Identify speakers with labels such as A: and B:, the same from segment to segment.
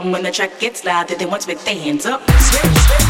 A: dumb when the track gets loud. Want to with their hands up. Switch,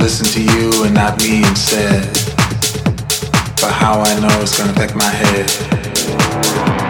B: Listen to you and not me instead. But how I know it's gonna affect my head.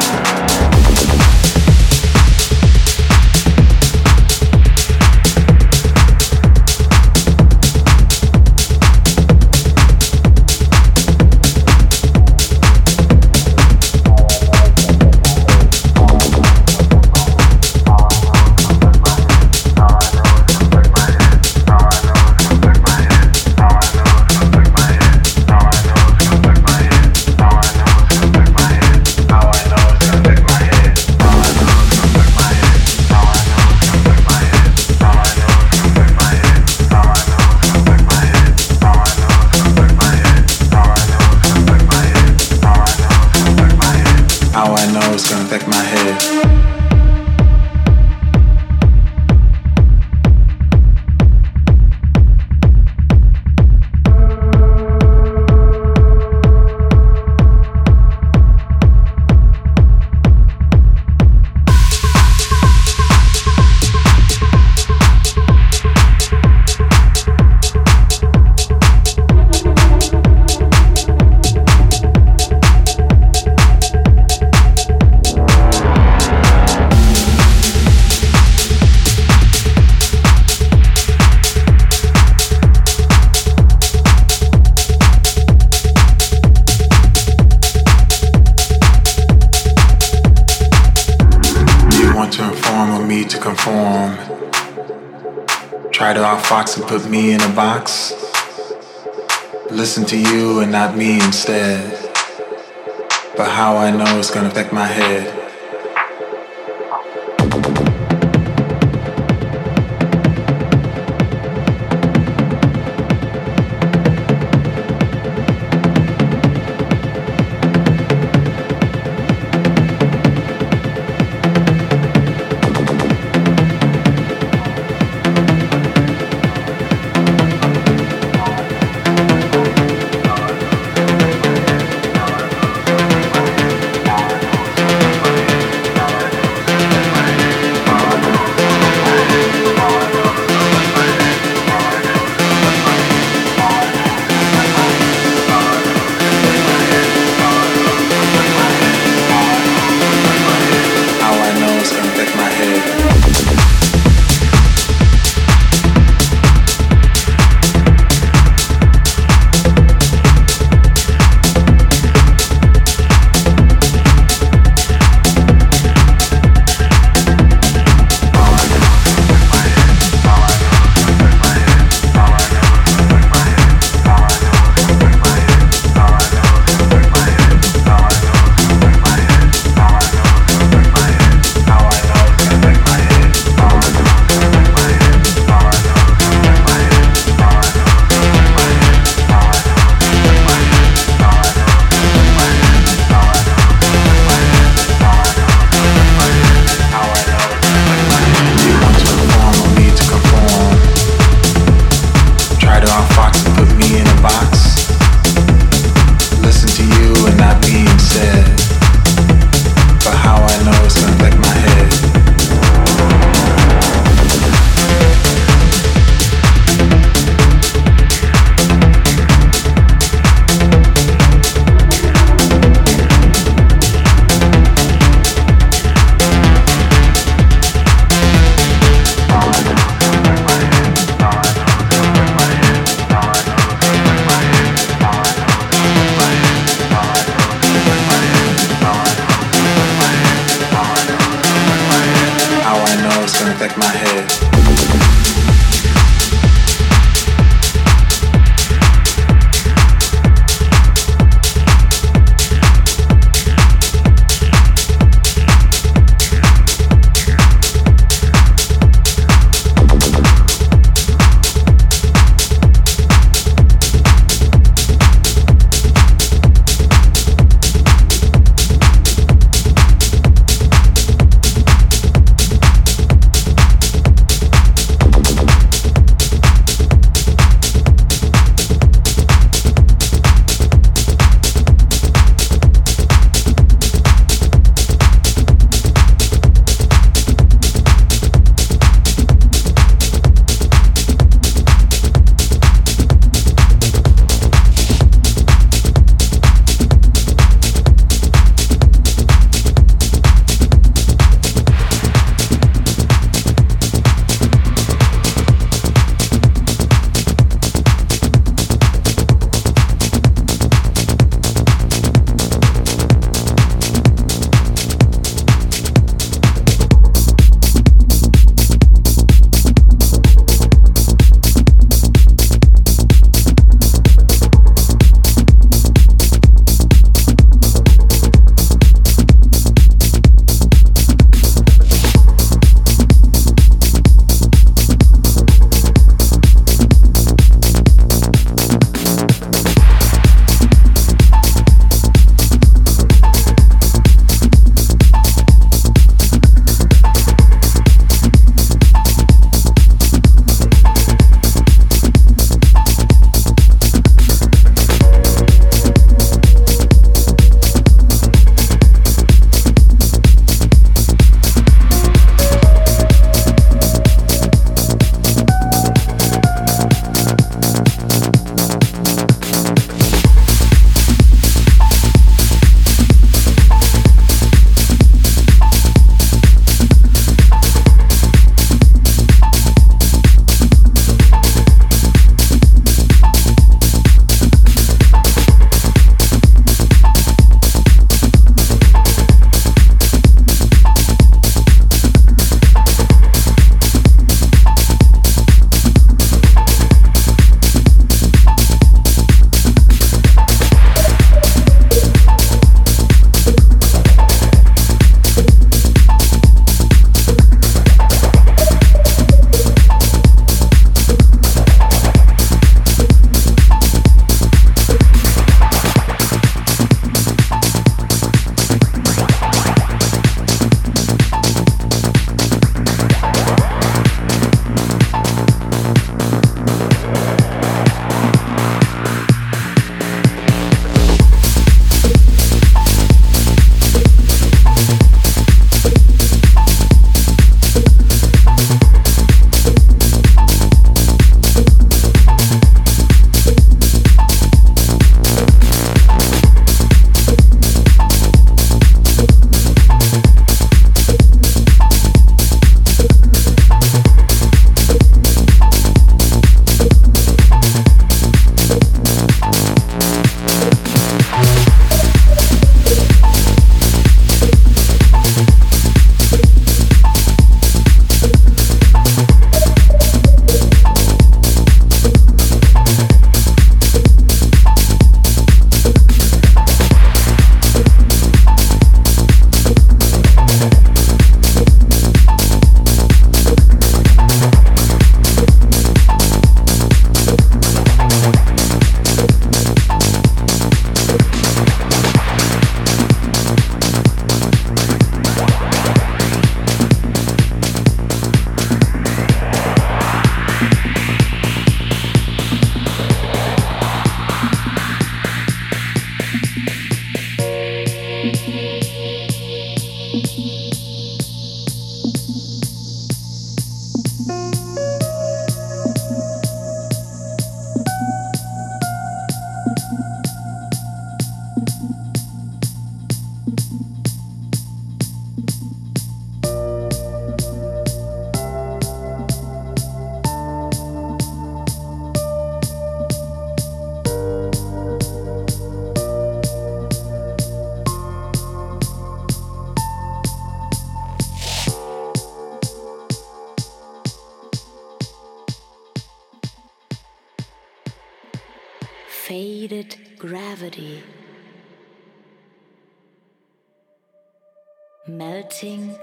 C: Melting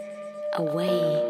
C: away.